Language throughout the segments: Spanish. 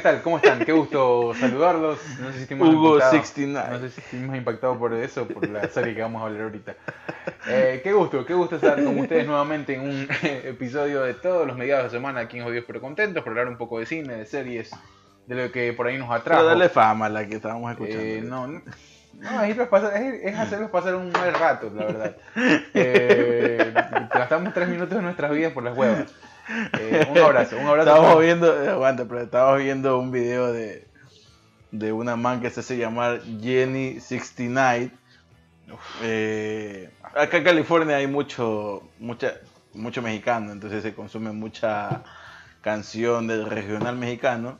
tal? ¿Cómo están? Qué gusto saludarlos. No sé si estuvimos Hugo impactados- 69. No sé si estuvimos impactados por eso, por la serie que vamos a hablar ahorita. Eh, qué gusto, qué gusto estar con ustedes nuevamente en un episodio de todos los mediados de semana aquí en Jodidos pero Contentos, para hablar un poco de cine, de series, de lo que por ahí nos atrajo. Pero dale fama a la que estábamos escuchando. Eh, no, no, no, es, pasar- es- es hacerlos pasar un mal rato, la verdad. Eh, gastamos tres minutos de nuestras vidas por las huevas. Eh, un abrazo, un abrazo. Estábamos viendo, eh, aguanta, pero estábamos viendo un video de, de una man que se hace llamar Jenny 69. Eh, acá en California hay mucho, mucha, mucho mexicano, entonces se consume mucha canción del regional mexicano.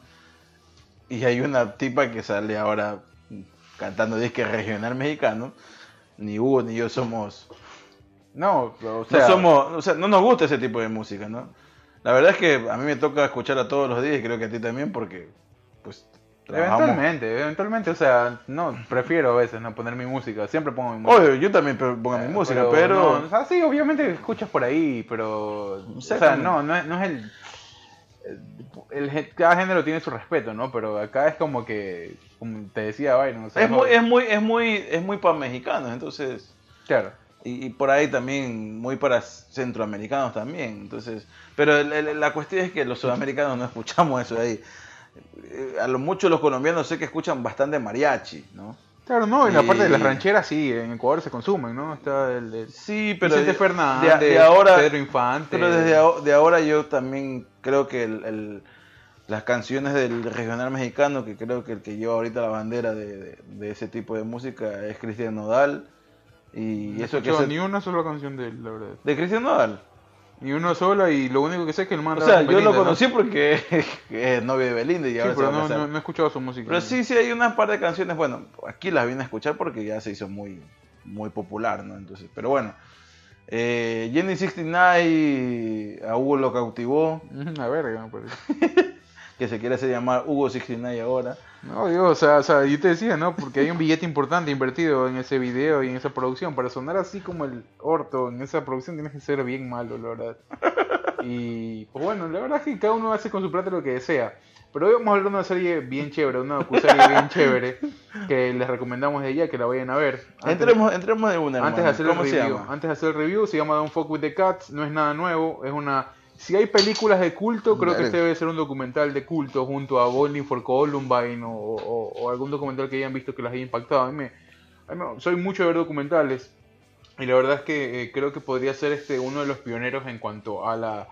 Y hay una tipa que sale ahora cantando disque regional mexicano. Ni Hugo ni yo somos No, o sea, no somos, o sea, no nos gusta ese tipo de música, ¿no? La verdad es que a mí me toca escucharla todos los días y creo que a ti también porque, pues, trabajamos. eventualmente, eventualmente, o sea, no, prefiero a veces no poner mi música, siempre pongo mi música. Obvio, yo también pongo mi Eh, música, pero... no, o sea, sí, obviamente escuchas por ahí, pero. O sea, no, no es, no es el, Cada género tiene su respeto, ¿no? Pero acá es como que. Como te decía Byron, o sea, Es no- muy, es muy, es muy, es muy para mexicanos, entonces... Claro. Y, y por ahí también muy para centroamericanos también, entonces... Pero el- el- la cuestión es que los sudamericanos no escuchamos eso de ahí. Eh, A lo mucho los colombianos sé que escuchan bastante mariachi, ¿no? Claro, no, en la parte de las rancheras sí, en Ecuador se consumen, ¿no? Está el. el Sí, pero Vicente de- Fernández, de, de ahora, Pedro Infante. Pero desde de ahora yo también creo que el- el- las canciones del regional mexicano, que creo que el que lleva ahorita la bandera de, de- de ese tipo de música es Cristian Nodal. Y No eso que es ni una sola canción de él, la verdad. de Cristian Nodal. Ni una sola y lo único que sé es que el man O sea, yo lo Belinda, ¿no? conocí porque es novio de Belinda y Sí, ahora se pero a no, casar. no, no he escuchado su música. Pero sí, sí hay una par de canciones, bueno, aquí las vine a escuchar porque ya se hizo muy, muy popular, ¿no? Entonces, pero bueno. Eh, Jenny 69 a Hugo lo cautivó, Una verga, me parece. que se quiere hacer llamar Hugo 69 ahora. No, digo, o sea, o sea, yo te decía, ¿no? Porque hay un billete importante invertido en ese video y en esa producción. Para sonar así como el orto en esa producción tienes que ser bien malo, la verdad. Y, pues bueno, la verdad es que cada uno hace con su plata lo que desea. Pero hoy vamos a hablar de una serie bien chévere, una docuserie bien chévere, que les recomendamos de ella que la vayan a ver. Antes- Entremos, entremos de una, Antes de hacer el ¿Cómo se review, antes de hacer el review, se llama Don't Fuck with the Cats, no es nada nuevo, es una si hay películas de culto, creo que este debe ser un documental de culto junto a Bowling for Columbine o, o- o algún documental que hayan visto que las haya impactado. A mí, me- a mí me- soy mucho de ver documentales y la verdad es que eh, creo que podría ser este uno de los pioneros en cuanto a la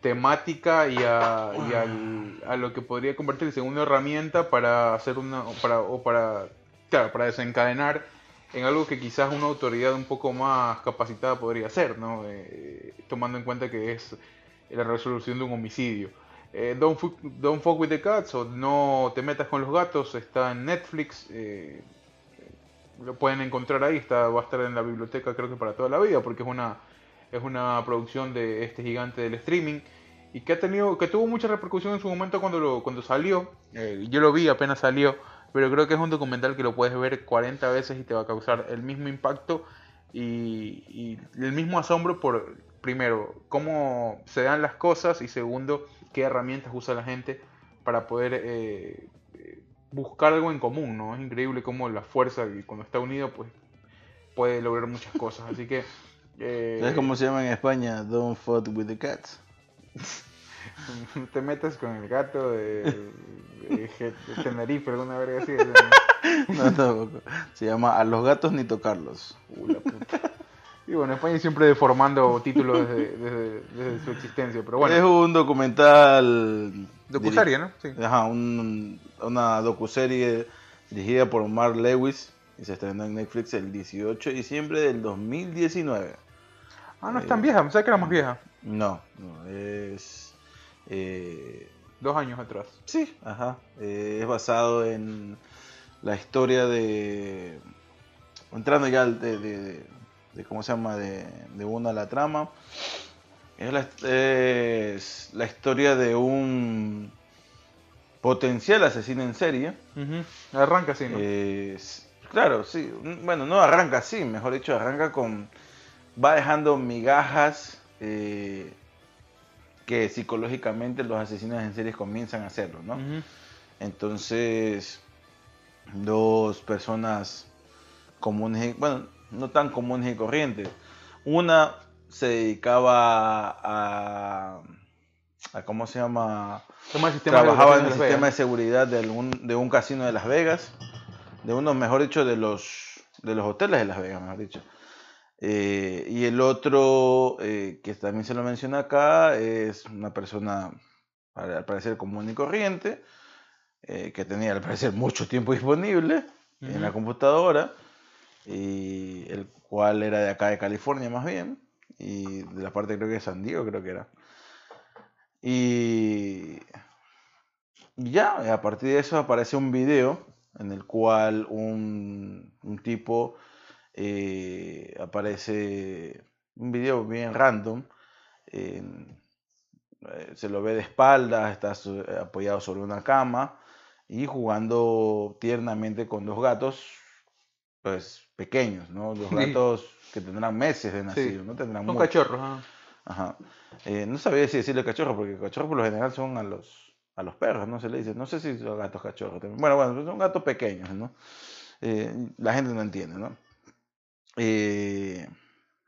temática y a, y al- a lo que podría convertirse en una herramienta para hacer una para o para claro, para desencadenar en algo que quizás una autoridad un poco más capacitada podría hacer, ¿no? Eh, tomando en cuenta que es la resolución de un homicidio. Eh, don't, Don't Fuck with the Cats o No te metas con los gatos está en Netflix. eh, lo pueden encontrar ahí, está, va a estar en la biblioteca creo que para toda la vida porque es una, es una producción de este gigante del streaming y que ha tenido que tuvo mucha repercusión en su momento cuando lo, cuando salió Eh, yo lo vi apenas salió pero creo que es un documental que lo puedes ver 40 veces y te va a causar el mismo impacto y el mismo asombro por primero cómo se dan las cosas y segundo qué herramientas usa la gente para poder eh, eh, buscar algo en común no es increíble cómo la fuerza cuando está unido pues puede lograr muchas cosas así que eh, ¿Sabes cómo se llama en España? Don't fuck with the cats. No te metas con el gato de, de, de Tenerife, alguna verga así. ¿no? No, tampoco. Se llama A los gatos ni tocarlos. Uh, la puta. Y bueno, España siempre deformando títulos desde, desde- desde su existencia, pero Es bueno. un documental. Docuserie, ¿no? Sí. Ajá, un- una docuserie dirigida por Mark Lewis y se estrenó en Netflix el 18 de diciembre del 2019. Ah, no es tan vieja, pensaba que era más vieja. No, no, es... eh, Dos años atrás. sí, ajá. eh, es basado en la historia de... Entrando ya al- de, de- de ¿cómo se llama? De, de una a la trama. Es la, es la historia de un potencial asesino en serie. Arranca así, ¿no? Es- claro, sí. Bueno, no arranca así, mejor dicho, arranca con. Va dejando migajas eh, que psicológicamente los asesinos en series comienzan a hacerlo, ¿no? Entonces, dos personas comunes, bueno, no tan comunes y corrientes. Una se dedicaba a, a ¿cómo se llama? Trabajaba en el sistema de seguridad de, algún, de un casino de Las Vegas, de uno, mejor dicho, de los, de los hoteles de Las Vegas, mejor dicho. Eh, y el otro, eh, que también se lo menciona acá, es una persona, al parecer, común y corriente, eh, que tenía, al parecer, mucho tiempo disponible en la computadora, y el cual era de acá de California más bien, y de la parte creo que de San Diego creo que era. Y ya, a partir de eso aparece un video en el cual un, un tipo eh, aparece, un video bien random, eh, se lo ve de espaldas, está so- apoyado sobre una cama y jugando tiernamente con dos gatos, pues pequeños, ¿no? Sí. gatos que tendrán meses de Sí. nacido, no tendrán Son mucho. cachorros. ah. Ajá. Eh, no sabía si decirle cachorro, porque cachorros por lo general son a los, a los perros, no se le dice. No sé si son gatos cachorros. también. Bueno, bueno, son gatos pequeños, ¿no? Eh, la gente no entiende, ¿no? Eh,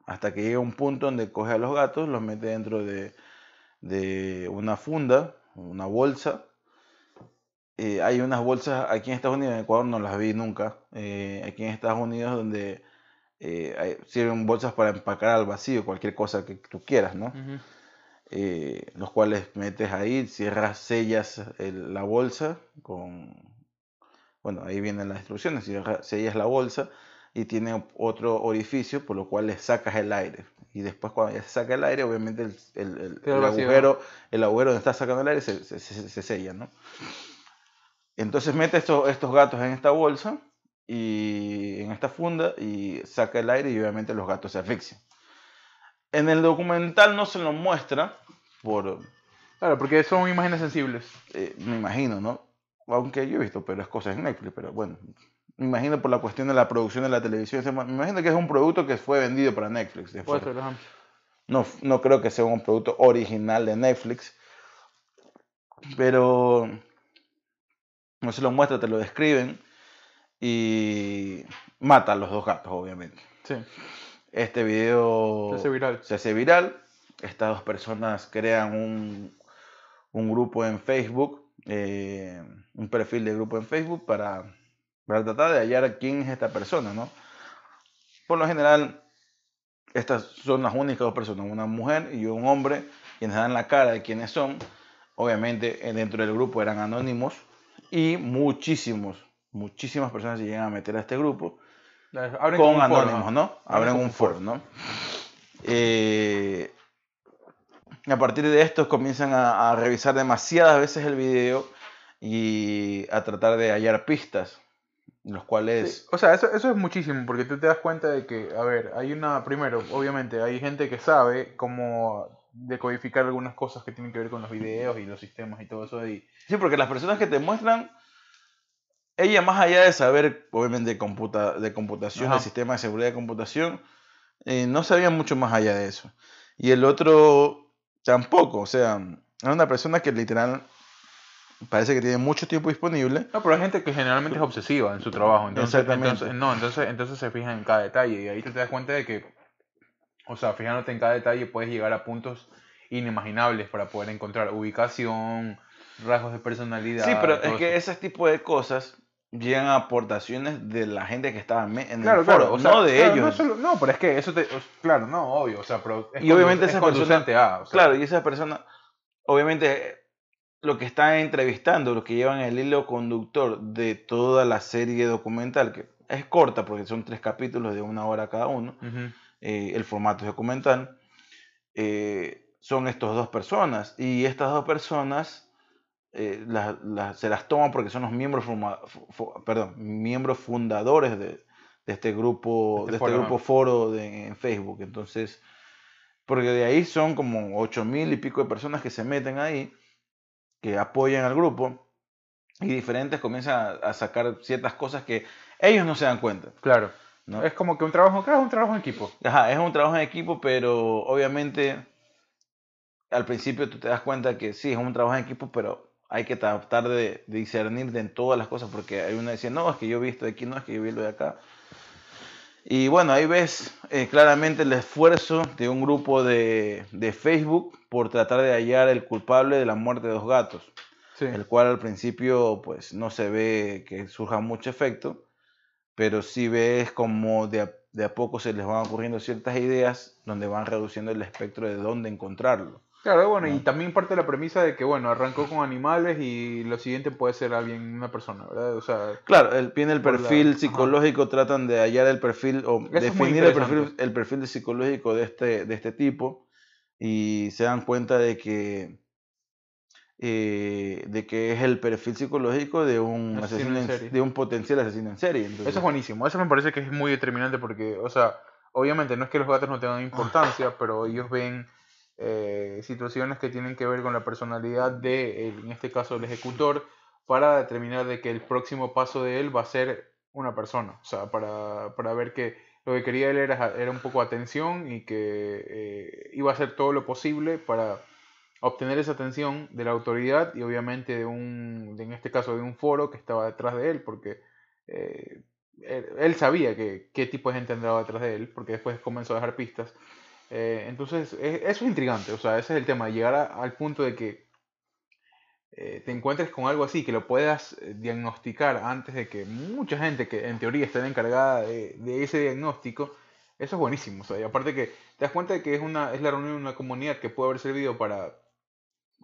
hasta que llega un punto donde coge a los gatos, los mete dentro de, de una funda, una bolsa. Eh, hay unas bolsas aquí en Estados Unidos, en Ecuador no las vi nunca. eh, aquí en Estados Unidos donde eh, hay- sirven bolsas para empacar al vacío cualquier cosa que tú quieras, ¿no? Ujú. eh, los cuales metes ahí, cierras, sellas el- la bolsa con, bueno, ahí vienen las instrucciones, cierra- sellas la bolsa y tiene otro orificio por lo cual le sacas el aire. Y después cuando ya se saca el aire, obviamente el, el- el- agujero, el agujero donde está sacando el aire se, se- se- se sella, ¿no? Entonces mete estos, estos gatos en esta bolsa y en esta funda y saca el aire y obviamente los gatos se asfixian. En el documental no se lo muestra por, Claro, porque son imágenes sensibles. eh, me imagino, ¿no? Aunque yo he visto peores cosas en Netflix, pero bueno, me imagino por la cuestión de la producción de la televisión, me imagino que es un producto que fue vendido para Netflix. de Puede fuera. ser, ajá. No, no creo que sea un producto original de Netflix, pero no se lo muestra, te lo describen y mata a los dos gatos, obviamente. Sí, Este video se hace viral. se hace viral. Estas dos personas crean un, un grupo en Facebook, eh, un perfil de grupo en Facebook para, para tratar de hallar quién es esta persona, ¿no? Por lo general, estas son las únicas dos personas, una mujer y un hombre, quienes dan la cara de quiénes son. Obviamente, eh, dentro del grupo eran anónimos y muchísimos, muchísimas personas se llegan a meter a este grupo Abren con un anónimos. ¿no? Abren un foro. ¿no? Eh, a partir de esto comienzan a, a revisar demasiadas veces el video y a tratar de hallar pistas, los cuales... Sí, O sea, eso, eso es muchísimo, porque tú te das cuenta de que, a ver, hay una, primero, obviamente, hay gente que sabe cómo decodificar algunas cosas que tienen que ver con los videos y los sistemas y todo eso. Y, Sí, porque las personas que te muestran, ella más allá de saber, obviamente, de, computa, de computación, Ajá. de sistema de seguridad de computación, eh, no sabía mucho más allá de eso. Y el otro tampoco, o sea, era una persona que literal parece que tiene mucho tiempo disponible. no, pero hay gente que generalmente es obsesiva en su trabajo. Entonces, Exactamente. entonces, no, entonces, entonces se fijan en cada detalle y ahí te das cuenta de que, o sea, fijándote en cada detalle puedes llegar a puntos inimaginables para poder encontrar ubicación, rasgos de personalidad. Sí, pero es que ese tipo de cosas llegan a aportaciones de la gente que estaba en Claro, el foro, claro, o sea, no de claro, ellos. No, solo- no, pero es que eso te. Claro, no, obvio, o sea, pero. Es Y obviamente esa es persona- a, o sea, Claro, y esa persona, obviamente, lo que está entrevistando, lo que llevan el hilo conductor de toda la serie documental, que es corta porque son tres capítulos de una hora cada uno, ujú, eh, el formato documental, eh, son estas dos personas. Y estas dos personas eh, las- se las toman porque son los miembros, forma- perdón, miembros fundadores de, de este grupo, Este de este foro, grupo foro de, en Facebook. Entonces, porque de ahí son como ocho mil y pico de personas que se meten ahí, que apoyan al grupo, y diferentes comienzan a, a sacar ciertas cosas que ellos no se dan cuenta. Claro. ¿No? Es como que un trabajo, claro, es un trabajo en equipo. Ajá, es un trabajo en equipo, pero obviamente al principio tú te das cuenta que sí, es un trabajo en equipo, pero hay que tratar de, discernir de en todas las cosas, porque hay una dice, no, es que yo he visto de aquí, no, es que yo vi lo de acá. Y bueno, ahí ves eh, claramente el esfuerzo de un grupo de, de, Facebook por tratar de hallar el culpable de la muerte de dos gatos, el cual al principio pues no se ve que surja mucho efecto, pero sí ves como de a, de a poco se les van ocurriendo ciertas ideas donde van reduciendo el espectro de dónde encontrarlo. Claro, bueno, y también parte de la premisa de que, bueno, arrancó con animales y lo siguiente puede ser alguien, una persona, ¿verdad? O sea, claro, el, viene el perfil psicológico, tratan de hallar el perfil o definir el perfil, el perfil psicológico de este, de este tipo y se dan cuenta de que, eh, de que es el perfil psicológico de un, asesino, de un potencial asesino en serie. Eso es buenísimo, eso me parece que es muy determinante porque, o sea, obviamente no es que los gatos no tengan importancia, pero ellos ven eh, situaciones que tienen que ver con la personalidad de, en este caso, el ejecutor, para determinar de que el próximo paso de él va a ser una persona. O sea, para, para ver que lo que quería él era, era un poco atención y que eh, iba a hacer todo lo posible para obtener esa atención de la autoridad y obviamente de un, en este caso, de un foro que estaba detrás de él, porque eh, él, sabía que, qué tipo de gente andaba detrás de él, porque después comenzó a dejar pistas. Eh, entonces, eso es intrigante, o sea, ese es el tema, llegar al punto de que eh, te encuentres con algo así, que lo puedas diagnosticar antes de que mucha gente que en teoría esté encargada de, ese diagnóstico, eso es buenísimo, o sea, y aparte que te das cuenta de que es, una, es la reunión de una comunidad que puede haber servido para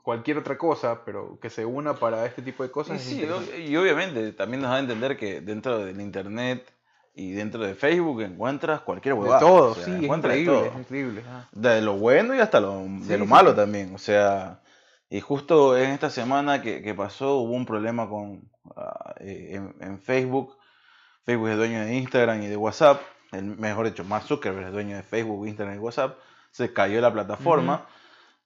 cualquier otra cosa, pero que se una para este tipo de cosas. Y, sí, y obviamente también nos da a entender que dentro del Internet y dentro de Facebook encuentras cualquier huevada. De todo, sí, es increíble, increíble. De lo bueno y hasta lo, de lo malo también. O sea, y justo en esta semana que, pasó hubo un problema con ah, eh, en, Facebook. Facebook es dueño de Instagram y de WhatsApp. El, mejor dicho, Mark Zuckerberg es dueño de Facebook, Instagram y WhatsApp. Se cayó la plataforma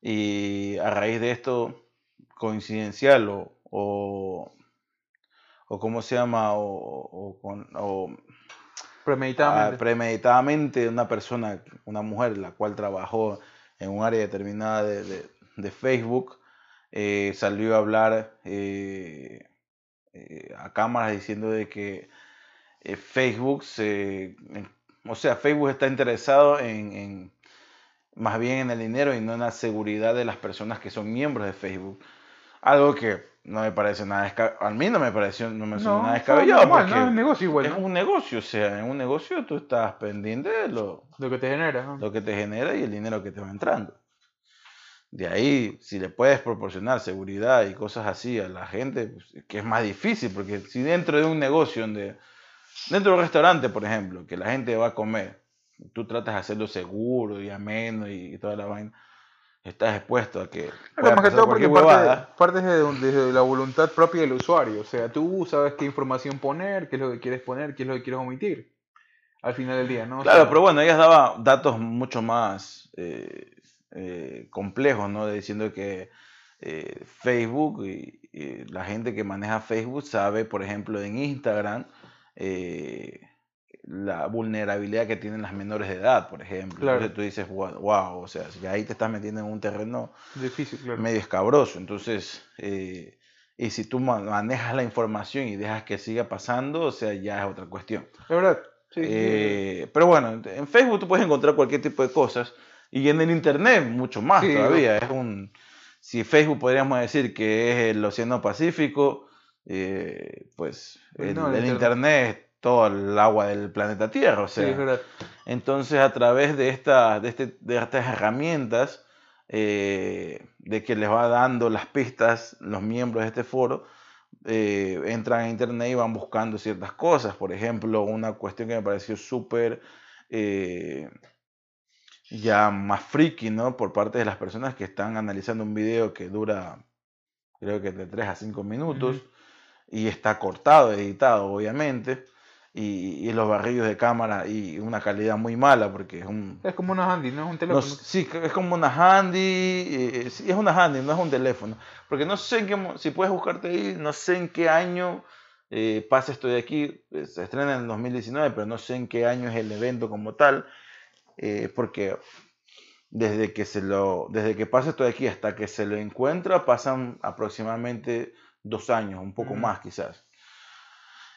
y a raíz de esto, coincidencial o, o, o ¿cómo se llama? O, o Premeditadamente. premeditadamente una persona, una mujer, la cual trabajó en un área determinada de, Facebook, eh, salió a hablar eh, eh, a cámaras diciendo de que Facebook se, o sea, Facebook está interesado en, más bien en el dinero y no en la seguridad de las personas que son miembros de Facebook. Algo que no me parece nada descabellado. A mí no me pareció no me nada descabellado. porque es un negocio igual. Es un negocio, o sea, en un negocio tú estás pendiente de lo, lo que te genera. Lo que te genera y el dinero que te va entrando. De ahí, si le puedes proporcionar seguridad y cosas así a la gente, pues, que es más difícil, porque si dentro de un negocio donde, dentro de un restaurante, por ejemplo, que la gente va a comer, tú tratas de hacerlo seguro y ameno y toda la vaina estás expuesto a que. más que todo porque parte, desde, la voluntad propia del usuario. O sea, tú sabes qué información poner, qué es lo que quieres poner, qué es lo que quieres omitir. Al final del día, ¿no? claro, pero bueno, ellas daba datos mucho más eh, eh, complejos, ¿no? Diciendo que eh, Facebook y, la gente que maneja Facebook sabe, por ejemplo, en Instagram la vulnerabilidad que tienen las menores de edad, por ejemplo. Entonces tú dices, wow, o sea, si ahí te estás metiendo en un terreno Difícil, medio escabroso. Entonces, eh, y si tú manejas la información y dejas que siga pasando, o sea, ya es otra cuestión. Es verdad. Eh, pero bueno, en Facebook tú puedes encontrar cualquier tipo de cosas y en el Internet mucho más todavía. Es un, si Facebook podríamos decir que es el Océano Pacífico, eh, pues, pues el, el, Internet todo el agua del planeta Tierra. O sea, entonces a través de, esta, de, este, de estas herramientas, eh, de que les va dando las pistas los miembros de este foro, eh, entran a internet y van buscando ciertas cosas. Por ejemplo, una cuestión que me pareció súper eh, ya más friki, ¿no? Por parte de las personas que están analizando un video que dura, creo que de 3 a 5 minutos, y está cortado, editado, obviamente y, los barrillos de cámara y una calidad muy mala porque es un... Es como una handy, no es un teléfono. sí, es como una handy, eh, sí, es una handy, no es un teléfono. Porque no sé en qué, si puedes buscarte ahí, no sé en qué año eh, pasa esto de aquí, eh, se estrena en el 2019, pero no sé en qué año es el evento como tal, eh, porque desde que se lo, desde que pasa esto de aquí hasta que se lo encuentra, pasan aproximadamente dos años, un poco Ujú. más quizás.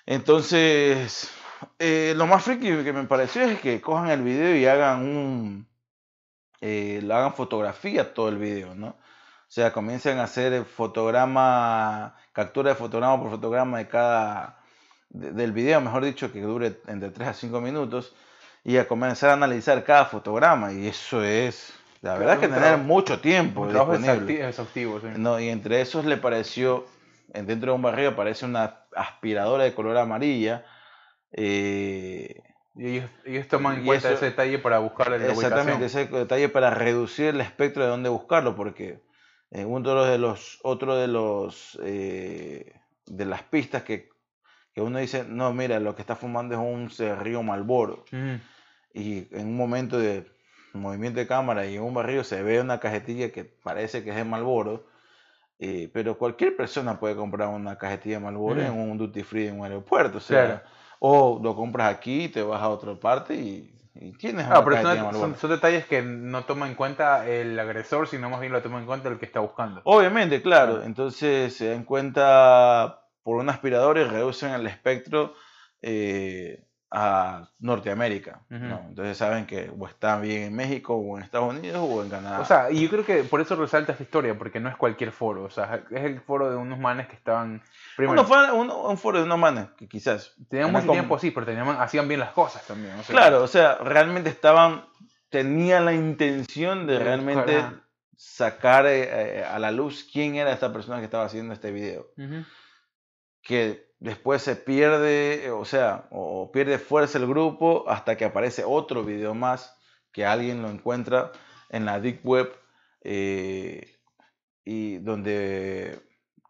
Entonces, eh, lo más friki que me pareció es que cojan el video y hagan un, eh, lo hagan fotografía todo el video, ¿no? O sea, comiencen a hacer fotograma, captura de fotograma por fotograma de cada, de- del video, mejor dicho, que dure entre 3 a 5 minutos, y a comenzar a analizar cada fotograma. Y eso es, la verdad es que tener mucho tiempo disponible. exhausti- exhaustivo, sí. No, y entre esos le pareció, dentro de un barril aparece una aspiradora de color amarilla. eh, Y ellos, ellos toman en Y cuenta eso- ese detalle para buscar la exactamente, ubicación. ese detalle para reducir el espectro de dónde buscarlo, porque eh, uno de los, otro de los, eh, de las pistas que, que uno dice, no, mira, lo que está fumando es un cerrillo Malboro. Ujú. y en un momento de movimiento de cámara y en un barrio se ve una cajetilla que parece que es de Malboro, eh, pero cualquier persona puede comprar una cajetilla de Malboro Mm. en un duty free en un aeropuerto, o sea, Claro. o lo compras aquí, te vas a otra parte y, y tienes Ah, una pero son, Marlboro. son- son detalles que no toma en cuenta el agresor, sino más bien lo toma en cuenta el que está buscando. Obviamente, claro, Claro. entonces se dan cuenta por un aspirador y reducen el espectro eh, a Norteamérica, ¿no? Ujú. Entonces saben que o están bien en México o en Estados Unidos o en Canadá. O sea, y yo creo que por eso resalta esta historia, porque no es cualquier foro. O sea, es el foro de unos manes que estaban. Primero, Uno fue un, un foro de una manes, que quizás. tenían mucho tiempo, sí, pero tenían, hacían bien las cosas también. o sea, Claro, o sea, realmente estaban, tenían la intención de realmente ajá. sacar eh, eh, a la luz quién era esta persona que estaba haciendo este video. Ujú. Que después se pierde, eh, o sea, o, pierde fuerza el grupo hasta que aparece otro video más que alguien lo encuentra en la Deep Web eh, y donde...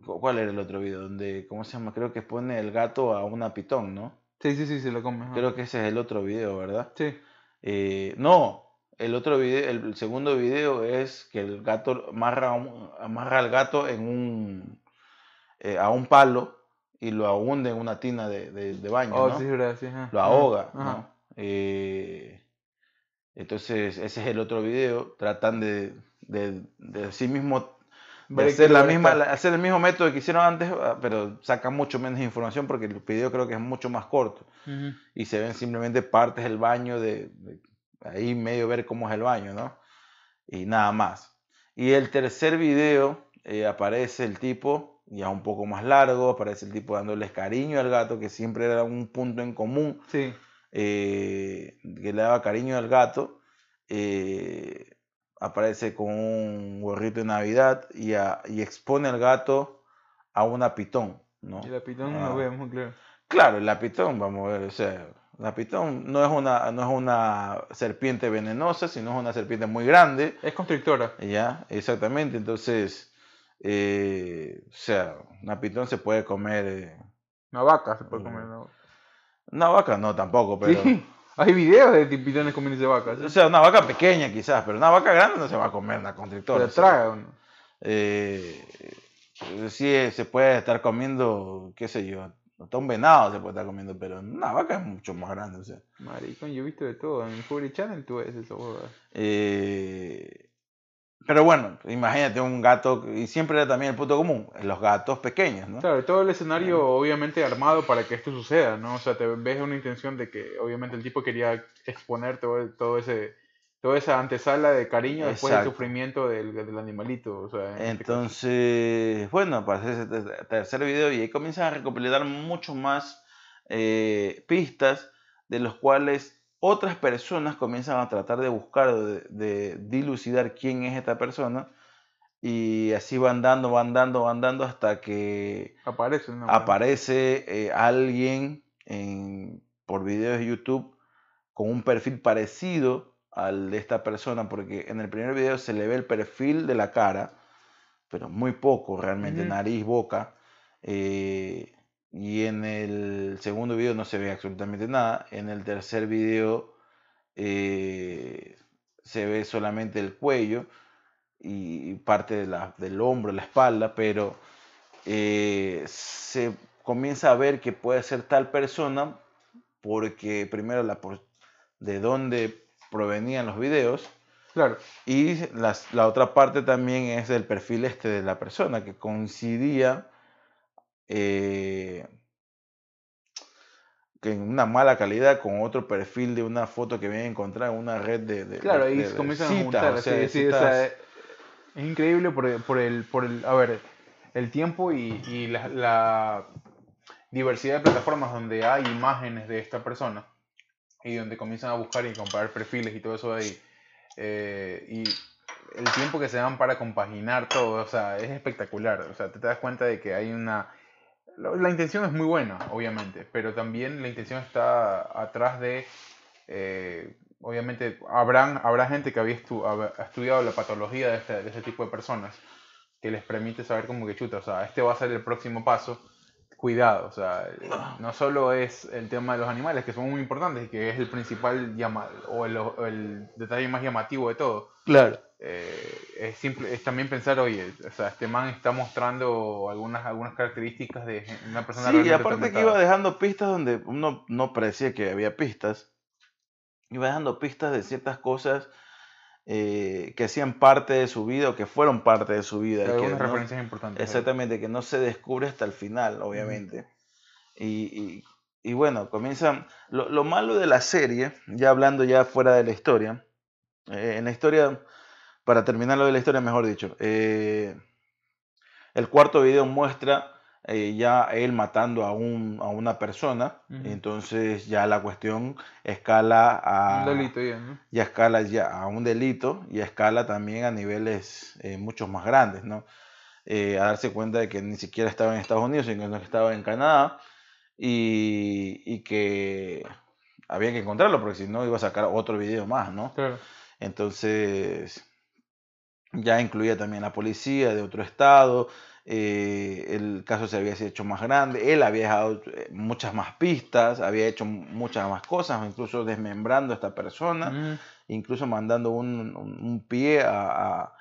cu- ¿Cuál era el otro video? Donde, ¿cómo se llama? Creo que pone el gato a una pitón, ¿no? Sí, sí, sí, se lo come. Creo que ese es el otro video, ¿verdad? Sí. Eh, no, el otro video, el, segundo video es que el gato amarra, amarra al gato en un eh, a un palo y lo hunde en una tina de, de- de baño, Oh, ¿no? sí, ajá. Lo ahoga, ajá. ¿no? Eh, entonces ese es el otro video. Tratan de, de, de sí mismo de hacer, la misma, hacer el mismo método que hicieron antes, ah, pero sacan mucho menos información porque el video creo que es mucho más corto Ujú. y se ven simplemente partes del baño, de, de- ahí medio ver cómo es el baño, ¿no? Y nada más. Y el tercer video eh, aparece el tipo, ya un poco más largo, aparece el tipo dándoles cariño al gato, que siempre era un punto en común, Sí. eh, que le daba cariño al gato. eh, aparece con un gorrito de Navidad y, a- y expone al gato a una pitón, ¿no? Y la pitón Ah. lo vemos, claro. Claro, la pitón, vamos a ver, o sea, la pitón no es una, no es una serpiente venenosa, sino es una serpiente muy grande, Es constrictora. ¿ya? Exactamente, entonces, eh, o sea, una pitón se puede comer, eh, Una vaca se puede comer. ¿no? una vaca no tampoco, pero, Sí. Hay videos de pitones comiéndose vacas. o sea, una vaca pequeña quizás, pero una vaca grande no se va a comer una Se constrictora. sea, traga uno. eh, sí, eh, se puede estar comiendo, qué sé yo, hasta un venado se puede estar comiendo, pero una vaca es mucho más grande, o sea. Maricón, yo he visto de todo. En el Fury Channel tú ves eso. Eh, pero bueno, imagínate un gato, y siempre era también el punto común, los gatos pequeños, ¿no? Claro, todo el escenario obviamente armado para que esto suceda, ¿no? O sea, te ves una intención de que obviamente el tipo quería exponer todo, todo ese, toda esa antesala de cariño después del sufrimiento del, del animalito. O sea, en este. Entonces, bueno, aparece ese ter- tercer video y ahí comienzan a recopilar mucho más eh, pistas de los cuales otras personas comienzan a tratar de buscar, de, de dilucidar quién es esta persona y así van dando, van dando, van dando hasta que aparece. ¿no? aparece eh, alguien en, por videos de YouTube con un perfil parecido al de esta persona, porque en el primer video se le ve el perfil de la cara, pero muy poco realmente, nariz, boca, eh, y en el segundo video no se ve absolutamente nada, en el tercer video eh, se ve solamente el cuello y parte de la- del hombro, la espalda, pero eh, se comienza a ver que puede ser tal persona porque primero la por- de dónde provenían los videos Claro. Y las- la otra parte también es del perfil este de la persona, que coincidía eh, que en una mala calidad con otro perfil de una foto que habían encontrado en una red de, de- Claro, de- de- se de comienzan a juntar. o sea, sí, o es increíble por, el- por el, por el, a ver, el tiempo y, y la, la diversidad de plataformas donde hay imágenes de esta persona y donde comienzan a buscar y comparar perfiles y todo eso ahí. eh, y el tiempo que se dan para compaginar todo, o sea, es espectacular. O sea, te das cuenta de que hay una... La, la intención es muy buena, obviamente, pero también la intención está atrás de... eh, obviamente, habrán, habrá gente que había estu- ha estudiado la patología de este, de este tipo de personas que les permite saber como que chuta, o sea, este va a ser el próximo paso. Cuidado, o sea, no solo es el tema de los animales, que son muy importantes y que es el principal llama o el, o el detalle más llamativo de todo. Claro. Eh, es, simple, es también pensar, oye, o sea, este man está mostrando algunas, algunas características de una persona Sí, y aparte que iba dejando pistas donde uno no parecía que había pistas. Iba dejando pistas de ciertas cosas eh, que hacían parte de su vida o que fueron parte de su vida. y que algunas no- referencias importantes. Exactamente, que no se descubre hasta el final, obviamente. Y, y- y bueno, comienzan... Lo, lo malo de la serie, ya hablando ya fuera de la historia, eh, en la historia, para terminar lo de la historia, mejor dicho, eh, el cuarto video muestra eh, ya él matando a, un, a una persona, entonces ya la cuestión escala a Un delito ya, ¿no? ya escala ya a un delito y escala también a niveles eh, mucho más grandes, ¿no? Eh, a darse cuenta de que ni siquiera estaba en Estados Unidos, sino que estaba en Canadá y, y que había que encontrarlo porque si no iba a sacar otro video más, ¿no? Claro. Entonces ya incluía también la policía de otro estado, eh, el caso se había hecho más grande, él había dejado eh, muchas más pistas, había hecho muchas más cosas, incluso desmembrando a esta persona Mm, incluso mandando un, un- un pie a, a-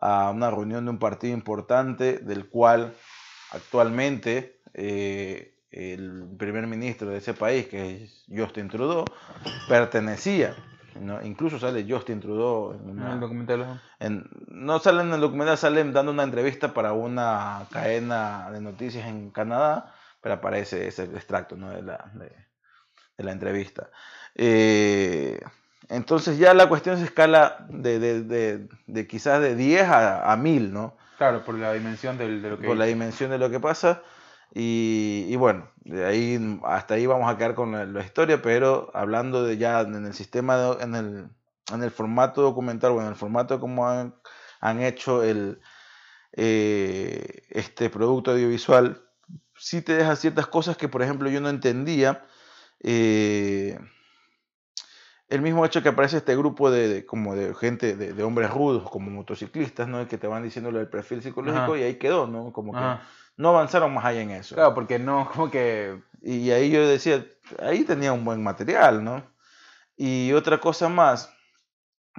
a una reunión de un partido importante del cual actualmente eh, el primer ministro de ese país, que es Justin Trudeau, pertenecía. ¿No? Incluso sale Justin Trudeau en en el documental. en- no sale en el documental, sale dando una entrevista para una cadena de noticias en Canadá, pero aparece ese extracto ¿no? de, la, de, de la entrevista. Eh, entonces ya la cuestión se escala de, de, de- de quizás de 10 a, a 1000, ¿no? Claro, por la dimensión del- de lo que Por la dimensión de lo que pasa. Y, y bueno, de ahí hasta ahí vamos a quedar con la, la historia, pero hablando de ya en el sistema, de- en el, en el formato documental o en el formato como han, han hecho el, eh, este producto audiovisual, sí te deja ciertas cosas que, por ejemplo, yo no entendía. eh, el mismo hecho que aparece este grupo de, de- como de gente, de, de hombres rudos, como motociclistas, ¿no? Que te van diciendo lo del perfil psicológico Ajá. y ahí quedó, ¿no? Como que Ajá. No avanzaron más allá en eso. Claro, porque no, como que Y ahí yo decía, ahí tenía un buen material, ¿no? Y otra cosa más,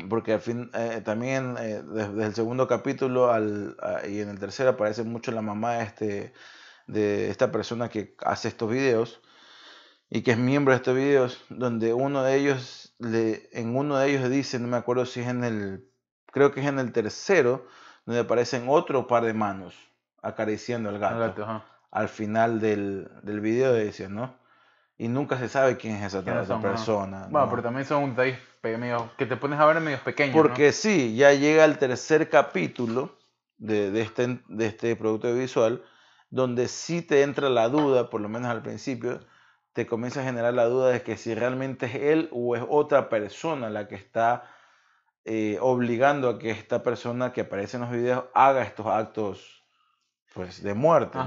porque al fin, eh, también eh, desde el segundo capítulo al, y en el tercero aparece mucho la mamá de, este, de esta persona que hace estos videos y que es miembro de estos videos, donde uno de ellos, le, en uno de ellos dice, no me acuerdo si es en el, creo que es en el tercero, donde aparecen otro par de manos acariciando al gato al gato, ajá. al final del, del video dice, ¿no? Y nunca se sabe quién es esa, ¿Quiénes esa son? Persona. Bueno, ¿no? pero también son detalles medio, que te pones a ver medios pequeños. Porque sí, ya llega el tercer capítulo de, de este, de este producto visual, donde sí te entra la duda, por lo menos al principio, te comienza a generar la duda de que si realmente es él o es otra persona la que está eh, obligando a que esta persona que aparece en los videos haga estos actos pues de muerte. ¿no?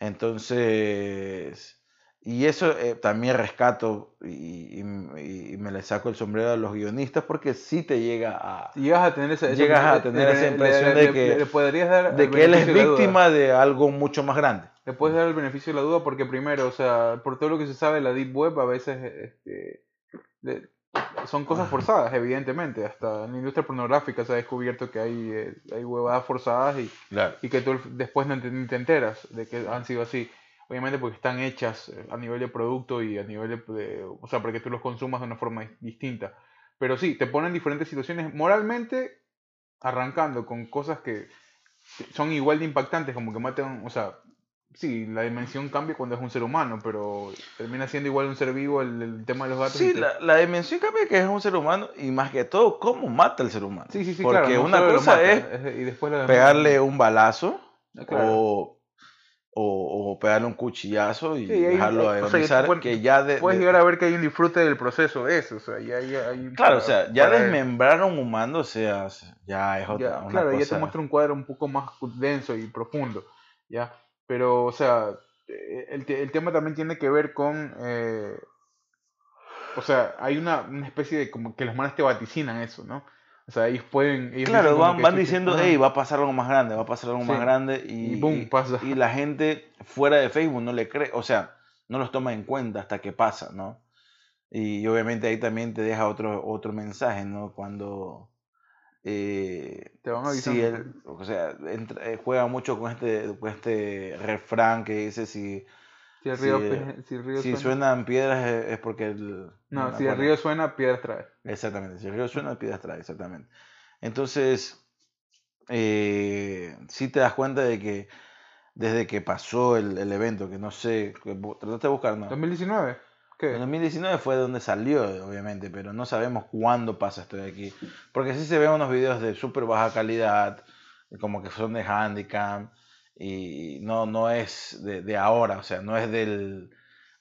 Entonces, y eso eh, también rescato y, y- y me le saco el sombrero a los guionistas porque sí te llega a... Llegas a tener esa, Llegas a impresión- tener esa impresión de que- le podrías dar De que él es de víctima de algo mucho más grande. Le puedes dar el beneficio de la duda porque primero, o sea, por todo lo que se sabe de la Deep Web, a veces este, de- son cosas forzadas, evidentemente. Hasta en la industria pornográfica se ha descubierto que hay, eh, hay huevadas forzadas y, Claro. y que tú después no te, ni te enteras de que han sido así. Obviamente porque están hechas eh, a nivel de producto y a nivel de, de- o sea, para que tú los consumas de una forma dis- distinta. Pero sí, te ponen diferentes situaciones moralmente, arrancando con cosas que son igual de impactantes, como que matan, o sea, sí, la dimensión cambia cuando es un ser humano, pero termina siendo igual un ser vivo el, el tema de los gatos. Sí, te- la, la dimensión cambia que es un ser humano y más que todo, cómo mata al ser humano. sí, sí, sí, Porque claro, no una cosa mata, es y después pegarle un balazo Ah, claro. o, o, o pegarle un cuchillazo y Sí, dejarlo ahí- o sea, agonizar, que ya de, Puedes de- llegar a ver que hay un disfrute del proceso de eso, o sea, ya hay, hay- Claro, o para- sea, ya desmembrar a un humano, o sea, ya es ya, otra una claro, ya te cosa- muestra un cuadro un poco más denso y profundo, ¿ya? Pero, o sea, eh, el, el tema también tiene que ver con, eh, o sea, hay una, una especie de, como que los manes te vaticinan eso, ¿no? O sea, ellos pueden... ellos Claro, van, van diciendo, hey, va a pasar algo más grande, va a pasar algo más grande y, Y boom, pasa. y la gente fuera de Facebook no le cree, o sea, no los toma en cuenta hasta que pasa, ¿no? Y obviamente ahí también te deja otro, otro mensaje, ¿no? Cuando... eh, Te van si avisando. él, o sea, entra- eh, juega mucho con este, con este refrán que dice si, si el si, río, eh, si el río si suena... suenan piedras es, es porque el... No, si el río suena, piedras trae. Exactamente, si el río suena, piedras trae, exactamente. Entonces, eh, sí te das cuenta de que desde que pasó el, el evento, que no sé, trataste de buscar, ¿no? 2019, ¿qué? En 2019 fue donde salió, obviamente, pero no sabemos cuándo pasa esto de aquí. Porque sí se ven unos videos de súper baja calidad, como que son de Handicam, y no, no es de, de ahora, o sea, no es del,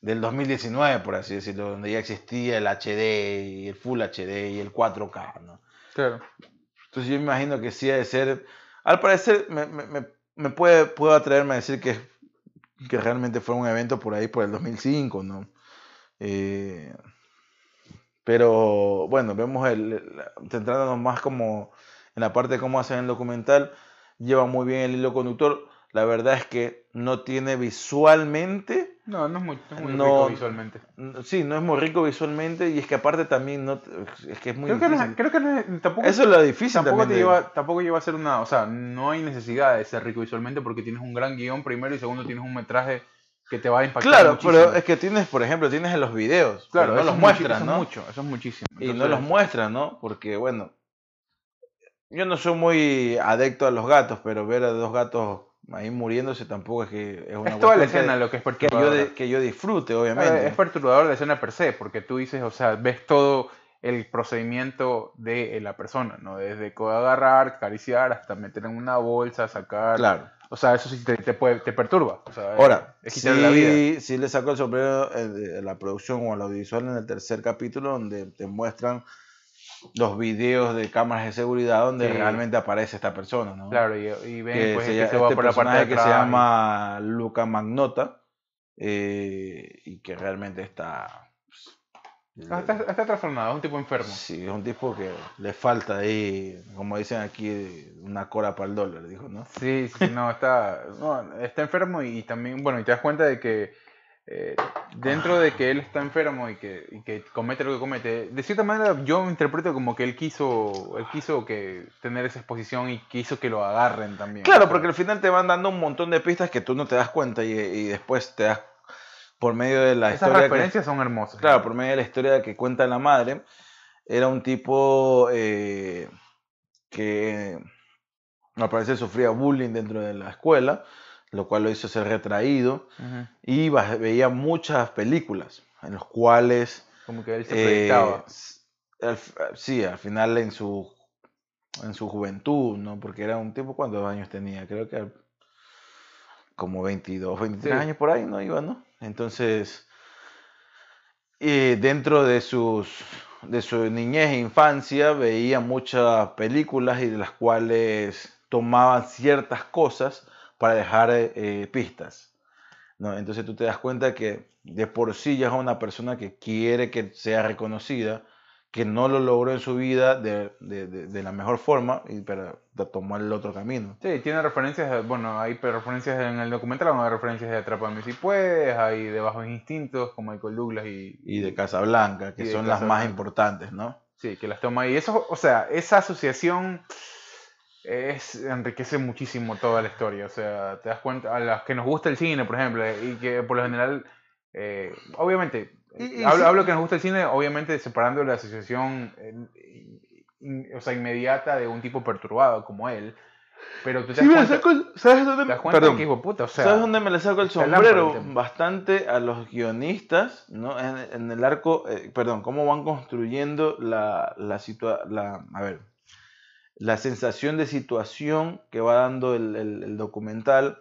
del 2019, por así decirlo, donde ya existía el HD y el Full HD y el 4K, ¿no? Claro. Entonces yo me imagino que sí ha de ser, al parecer, me, me, me- me puede, puedo atreverme a decir que, que realmente fue un evento por ahí, por el 2005, ¿no? Eh, pero bueno, vemos el, centrándonos más como en la parte de cómo hacen el documental, lleva muy bien el hilo conductor. La verdad es que no tiene visualmente, No, no es muy, no es muy No, rico visualmente. sí, no es muy rico visualmente y es que aparte también no, es que es muy Creo que, no, difícil. creo que no es- tampoco, Eso es lo difícil tampoco, también te de- lleva, tampoco lleva a ser una... O sea, no hay necesidad de ser rico visualmente porque tienes un gran guion primero y segundo tienes un metraje que te va a impactar Claro, muchísimo. pero es que tienes, por ejemplo, tienes en los videos, Claro, no eso los muestran, eso ¿no? mucho, eso es muchísimo. Y no los muestran, ¿no? Porque, bueno, yo no soy muy adecto a los gatos, pero ver a dos gatos ahí muriéndose tampoco es que es una Es toda la escena que, lo que es que yo, de- que yo disfrute, obviamente. Es perturbador la escena per se, porque tú dices, o sea, ves todo el procedimiento de la persona, ¿no? Desde agarrar, acariciar, hasta meter en una bolsa, sacar. Claro. O sea, eso sí te, te, puede- te perturba. O sea, Ahora, es sí, quitarle la vida. sí le saco el sombrero eh, de la producción o el audiovisual en el tercer capítulo, donde te muestran los videos de cámaras de seguridad donde Sí. realmente aparece esta persona, ¿no? Claro, y, y ven que pues, se, que llama- se va este por la parte de que se llama Luca Magnota eh, y que realmente está pues, Está, está trastornado, es un tipo enfermo. sí, es un tipo que le falta ahí como dicen aquí una cora para el dólar dijo no Sí, sí, no, está, no, está enfermo y también, bueno, y te das cuenta de que eh, dentro de que él está enfermo y que, y que comete lo que comete, de cierta manera yo interpreto como que él quiso, él quiso que tener esa exposición y quiso que lo agarren también. claro porque al final te van dando un montón de pistas que tú no te das cuenta y, y después te das por medio de la esas historia que- referencias son hermosas. Claro, por medio de la historia que cuenta la madre, era un tipo eh, que al parecer sufría bullying dentro de la escuela, lo cual lo hizo ser retraído, y veía muchas películas en los cuales... Como que él se eh, proyectaba. al sí, al final en su, en su juventud, ¿no? Porque era un tipo, ¿cuántos años tenía? Creo que como 22, 23 Sí. años por ahí, ¿no? Iba, ¿no? Entonces, eh, dentro de sus de su niñez e infancia veía muchas películas y de las cuales tomaban ciertas cosas para dejar eh, pistas. ¿no? Entonces tú te das cuenta que de por sí ya es una persona que quiere que sea reconocida, que no lo logró en su vida de, de- de- de la mejor forma, y, pero tomó el otro camino. Sí, tiene referencias, bueno, hay referencias en el documental, hay referencias de Atrápame si puedes, hay de Bajos Instintos, con Michael Douglas y, Y de Casablanca, que Y son las más importantes, ¿no? Sí, que las toma ahí. Eso, o sea, esa asociación es, enriquece muchísimo toda la historia. O sea, te das cuenta, a las que nos gusta el cine, por ejemplo, y que por lo general, eh, obviamente, Y- y hablo, sí. hablo que nos gusta el cine, obviamente separando la asociación eh, in- o sea, inmediata de un tipo perturbado como él. Pero tú te Sí, das cuenta, saco ¿Sabes dónde das cuenta Perdón. que hijo de puta, o sea, ¿Sabes dónde me le saco el sombrero? Bastante a los guionistas, ¿no? En, en el arco, eh, perdón, cómo van construyendo la, la situación, la, a ver, la sensación de situación que va dando el, el- el documental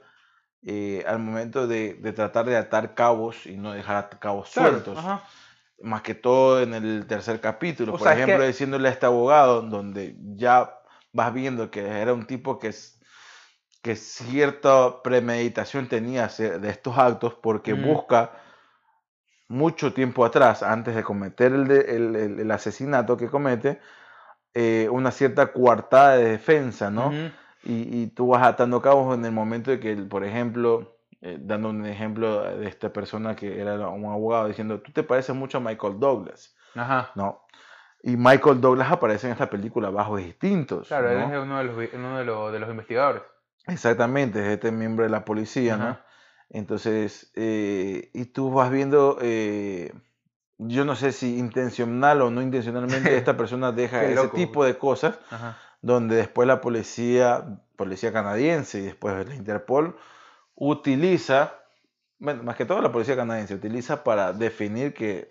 eh, al momento de, de tratar de atar cabos y no dejar cabos claro, sueltos. ajá. Más que todo en el tercer capítulo, O por sea, es ejemplo, que- diciéndole a este abogado, donde ya vas viendo que era un tipo que, es, que cierta premeditación tenía de estos actos, porque Ujú. busca mucho tiempo atrás, antes de cometer el, el- el- el asesinato que comete, eh, una cierta coartada de defensa, ¿no? Y, y tú vas atando cabos en el momento de que, por ejemplo, eh, dando un ejemplo de esta persona que era un abogado diciendo, tú te pareces mucho a Michael Douglas, Ajá. ¿no? Y Michael Douglas aparece en esta película bajo distintos. Claro, él ¿no? es uno de los, uno de los, de los investigadores. Exactamente, es este miembro de la policía, ¿no? Ajá. Entonces, eh, y tú vas viendo, eh, yo no sé si intencional o no intencionalmente esta persona deja ese tipo de cosas Ajá. Donde después la policía, policía canadiense y después la Interpol utiliza, bueno, más que todo la policía canadiense, utiliza para definir que,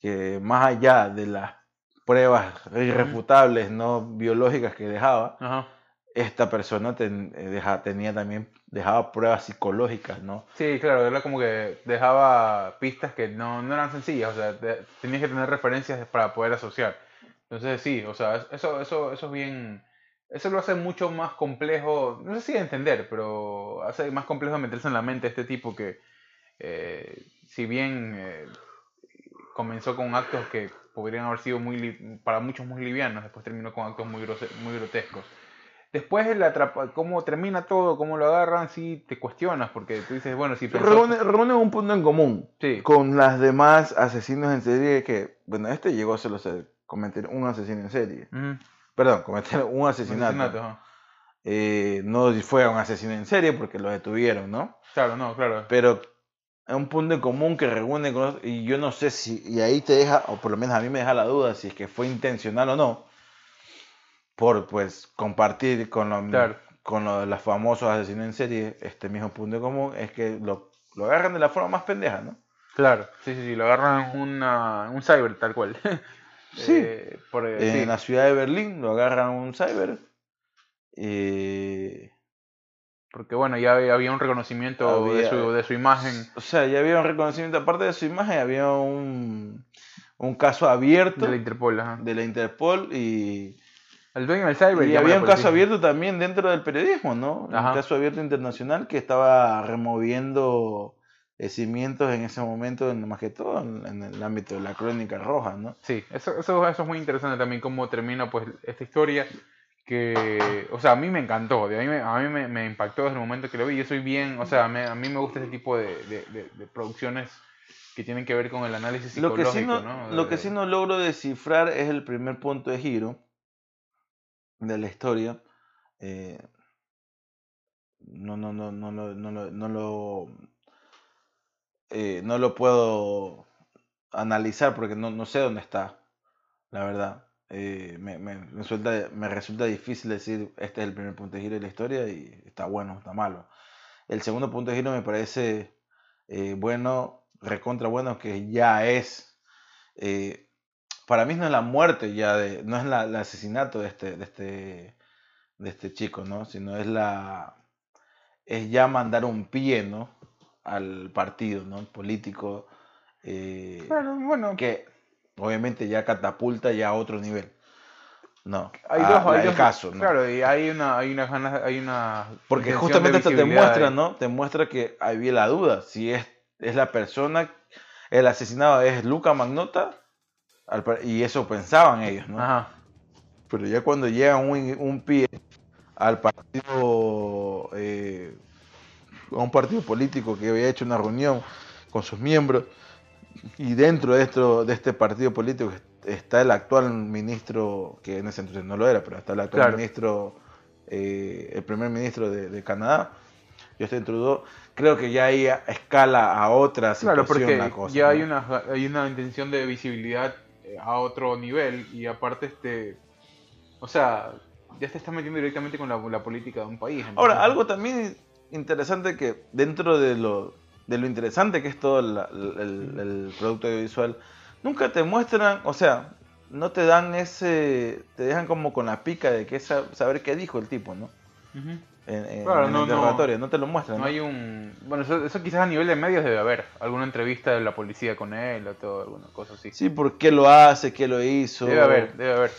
que más allá de las pruebas irrefutables, no biológicas que dejaba, Ajá. esta persona ten- eh, deja- tenía también, dejaba pruebas psicológicas, ¿no? Sí, claro, era como que dejaba pistas que no, no eran sencillas, o sea, te- tenías que tener referencias para poder asociar. Entonces sí, o sea, eso, eso, eso es bien, eso lo hace mucho más complejo, no sé si de entender, pero hace más complejo meterse en la mente este tipo que, eh, si bien eh, comenzó con actos que podrían haber sido muy li- para muchos muy livianos, después terminó con actos muy, muy grotescos. Después el atrapa, cómo termina todo, cómo lo agarran, sí te cuestionas, porque tú dices, bueno, si pensó... Reúne, un punto en común Sí, con las demás asesinos en serie que, bueno, este llegó a ser cometer un asesino en serie. Ujú. Perdón, cometer un asesinato. Asesinato, ajá. Eh, no fue un asesino en serie porque lo detuvieron, ¿no? Claro, no, claro. Pero es un punto en común que reúne con los- y yo no sé si, y ahí te deja, o por lo menos a mí me deja la duda si es que fue intencional o no, por pues compartir con, lo- Claro. con lo de los famosos asesinos en serie, este mismo punto en común, es que lo, lo agarran de la forma más pendeja, ¿no? Claro, sí, sí, sí, lo agarran en una, un cyber tal cual. Sí. Eh, por, eh, En sí. la ciudad de Berlín lo agarran un cyber. eh, Porque bueno, ya había, un reconocimiento de, su, de su imagen O sea, ya había un reconocimiento, aparte de su imagen, había un, un caso abierto de la Interpol. Ajá. de la Interpol y, El dueño del cyber. y había un caso abierto también dentro del periodismo, ¿no? Ajá. Un caso abierto internacional que estaba removiendo cimientos en ese momento, en- más que todo en, el ámbito de la crónica roja, ¿no? Sí, eso, eso, eso es muy interesante también cómo termina pues esta historia que, o sea, a mí me encantó, de a mí, me, a mí me, me impactó desde el momento que lo vi, yo soy bien, o sea, me- a mí me gusta ese tipo de, de- de- de producciones que tienen que ver con el análisis Lo que, psicológico, sí no, ¿no? lo que sí no logro descifrar es el primer punto de giro de la historia. Eh, no, no, no, no, lo- no, lo- no lo eh, no lo puedo analizar porque no, no sé dónde está, la verdad. Eh, me, me, me me resulta difícil decir este es el primer punto de giro de la historia y está bueno, está malo. El segundo punto de giro me parece eh, bueno, recontra bueno, que ya es, para mí no es la muerte ya, de, no es la, el asesinato de este, de, este, de este chico, ¿no? Sino es la, es ya mandar un pie, ¿no? Al partido, ¿no? Político, eh, Claro, bueno, que obviamente ya catapulta ya a otro nivel. No, hay a- dos, hay el dos- caso, ¿no? Claro, y hay una, hay una ganas, hay una Porque justamente esto te muestra. ¿no? Te muestra que había la duda si es, es la persona, el asesinado es Luca Magnota, y eso pensaban ellos, ¿no? Ajá. Pero ya cuando llega un, un pie al partido, eh, a un partido político que había hecho una reunión con sus miembros, y dentro de, esto, de este partido político está el actual ministro, que en ese entonces no lo era, pero está el actual Claro. ministro, eh, el primer ministro de, de Canadá, Justin Trudeau, creo que ya ahí escala a otra Claro, situación porque la cosa. ya ¿no? hay una, hay una intención de visibilidad eh, a otro nivel y aparte, este, o sea, ya te estás metiendo directamente con la, la política de un país. entonces- Ahora, algo también interesante que dentro de lo, de lo interesante que es todo la- el, el producto audiovisual, nunca te muestran, o sea, no te dan ese, te dejan como con la pica de que sa- saber qué dijo el tipo, ¿no? Ujú. En, en- Claro, en no, el interrogatorio, no, te lo muestran. No ¿no? hay un... Bueno, eso, eso quizás a nivel de medios debe haber. Alguna entrevista de la policía con él o todo, alguna cosa así. Sí, por qué lo hace, qué lo hizo. Debe haber, debe haber.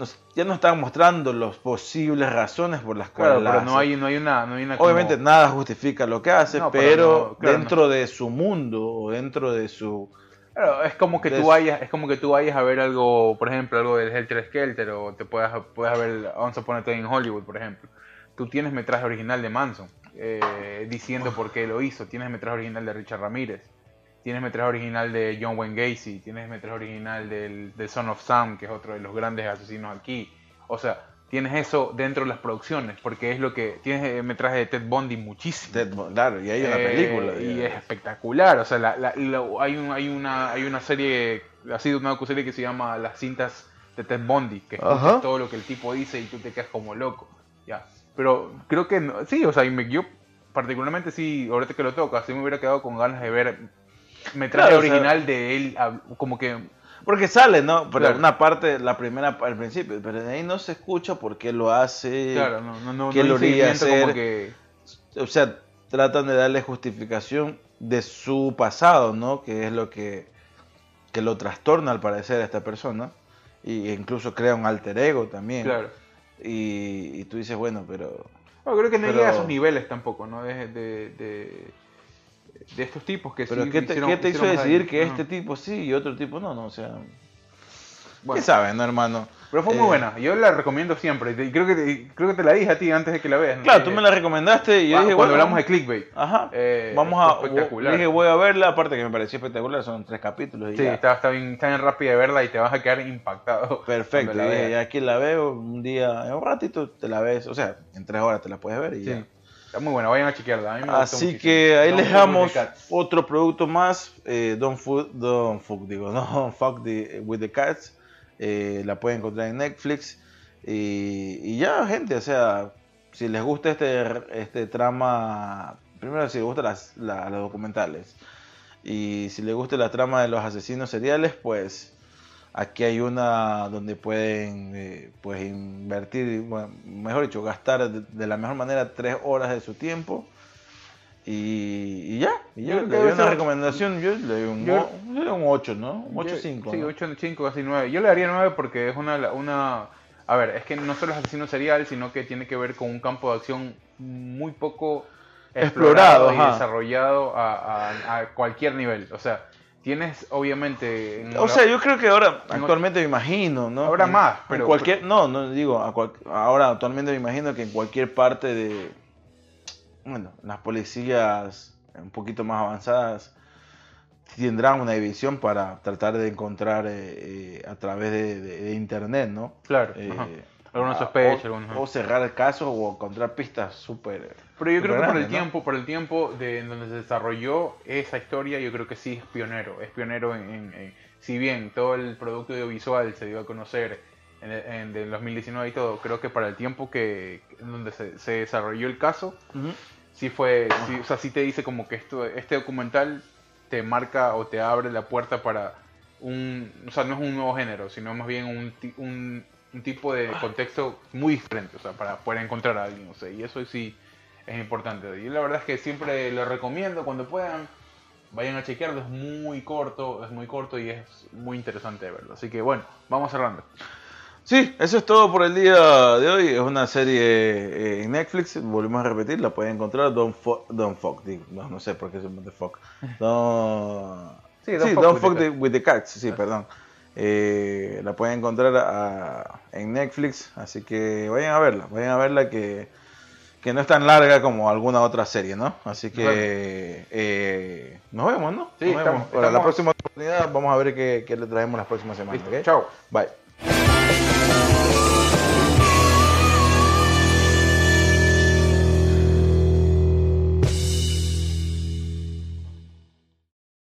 Nos- ya nos están mostrando las posibles razones por las Claro, cuales la pero no hay, no hay una... No hay una como- Obviamente nada justifica lo que hace, No, pero pero, no, claro, dentro de su mundo o dentro de su... Claro, es como que de tú su- vayas, es como que tú vayas a ver algo, por ejemplo, algo del Helter Skelter o te puedas, puedas ver Once Upon a Time in Hollywood, por ejemplo. Tú tienes metraje original de Manson eh, diciendo por qué lo hizo. Tienes metraje original de Richard Ramírez. Tienes metraje original de John Wayne Gacy. Tienes metraje original del, del Son of Sam, que es otro de los grandes asesinos aquí. O sea, tienes eso dentro de las producciones, porque es lo que tienes eh, metraje de Ted Bundy muchísimo. Ted Bundy, Claro, y hay una Eh, película. y es espectacular. O sea, la- hay, un- hay, una, hay una serie, ha sido una serie que se llama Las cintas de Ted Bundy, que escuchas Ajá. todo lo que el tipo dice y tú te quedas como loco. Ya. Pero creo que no- sí, o sea, y me, yo particularmente sí, ahorita que lo toca, sí me hubiera quedado con ganas de ver metraje Claro, o sea- original de él, como que Porque sale, ¿no? Pero Claro. una parte, la primera al principio, pero de ahí no se escucha por qué lo hace. claro, no, no, no, ¿qué no lo haría seguimiento como hacer? que O sea, tratan de darle justificación de su pasado, ¿no? Que es lo que, que lo trastorna al parecer a esta persona. Y incluso crea un alter ego también. claro. Y, y tú dices, bueno, pero... No, creo que no Pero- llega a esos niveles tampoco, ¿no? De, de, de, de estos tipos que pero sí ¿qué te, hicieron- qué te hizo decidir que Ajá. este tipo sí y otro tipo no? no o sea, Bueno, ¿qué sabes, no, hermano? pero fue muy Eh, buena. Yo la recomiendo siempre. Y creo que te, creo que te la dije a ti antes de que la veas. ¿no? Claro, tú me la recomendaste y yo cuando dije, cuando bueno, hablamos de clickbait. Ajá. Eh, Vamos a. espectacular. Dije, voy a verla, aparte que me pareció espectacular, son tres capítulos. Y Sí, ya. está, está bien, está bien rápida de verla y te vas a quedar impactado. Perfecto, dije, ya aquí la veo, un día, en un ratito te la ves, o sea, en tres horas te la puedes ver y Sí. ya. Está muy buena, vayan a chequearla. A mí me gustó Así que ahí les Cats. otro producto más, eh, Don't, Fuck, Don't Fuck, digo, no Fuck the- with the Cats, eh, la pueden encontrar en Netflix y, y ya gente, o sea, si les gusta este, este trama, primero si les gustan las, la- los documentales y si les gusta la trama de los asesinos seriales, pues aquí hay una donde pueden eh, pues invertir, bueno, mejor dicho, gastar de, de la mejor manera tres horas de su tiempo. Y, y ya, y Yo yo le doy una ser- recomendación, yo le doy un, Yo- un 8, ¿no? Un 8 Yo- 5. Sí, ¿no? 8, 5, casi 9. Yo le daría 9 porque es una, una... A ver, es que no solo es asesino serial, sino que tiene que ver con un campo de acción muy poco Explorado, explorado y ajá. desarrollado a, a- a cualquier nivel. O sea, tienes obviamente... en O la- sea, yo creo que ahora, en actualmente me imagino, ¿no? En- más, en pero- cualquier, no, no digo, a cual- ahora actualmente me imagino que en cualquier parte de, bueno, las policías un poquito más avanzadas tendrán una división para tratar de encontrar eh, eh, a través de, de- de internet, ¿no? Claro, Eh, ajá. Alguna a- sospecha, o, alguna- o cerrar casos o encontrar pistas súper... Pero yo creo que por el ¿no? tiempo, por el tiempo de en donde se desarrolló esa historia, yo creo que sí es pionero. Es pionero en, en- en- si bien todo el producto audiovisual se dio a conocer en, el- en del 2019 y todo, creo que para el tiempo que en donde se, se desarrolló el caso, Ujú. sí fue, sí, o sea, sí te dice como que esto, este documental te marca o te abre la puerta para un, o sea, no es un nuevo género, sino más bien un, un, un tipo de contexto muy diferente, o sea, para poder encontrar a alguien, o sea, y eso sí es importante. Y la verdad es que siempre lo recomiendo cuando puedan, vayan a chequearlo, es muy corto, es muy corto y es muy interesante de verlo. Así que bueno, vamos cerrando. Sí, eso es todo por el día de hoy. Es una serie eh, en Netflix, volvemos a repetir, la pueden encontrar. Don't fuck, don't fuck no, no sé por qué se llama The Fuck. Don't, Sí, sí, Don't Don't, Fuck fuck, with the- with the Cats, sí, perdón. Eh, la pueden encontrar en Netflix, así que vayan a verla, vayan a verla que, que no es tan larga como alguna otra serie, ¿no? Así que eh, nos vemos, ¿no? Sí, Nos vemos. estamos- Para la próxima oportunidad vamos a ver qué, qué le traemos la próxima semana. Listo, ¿ok? chao. Bye.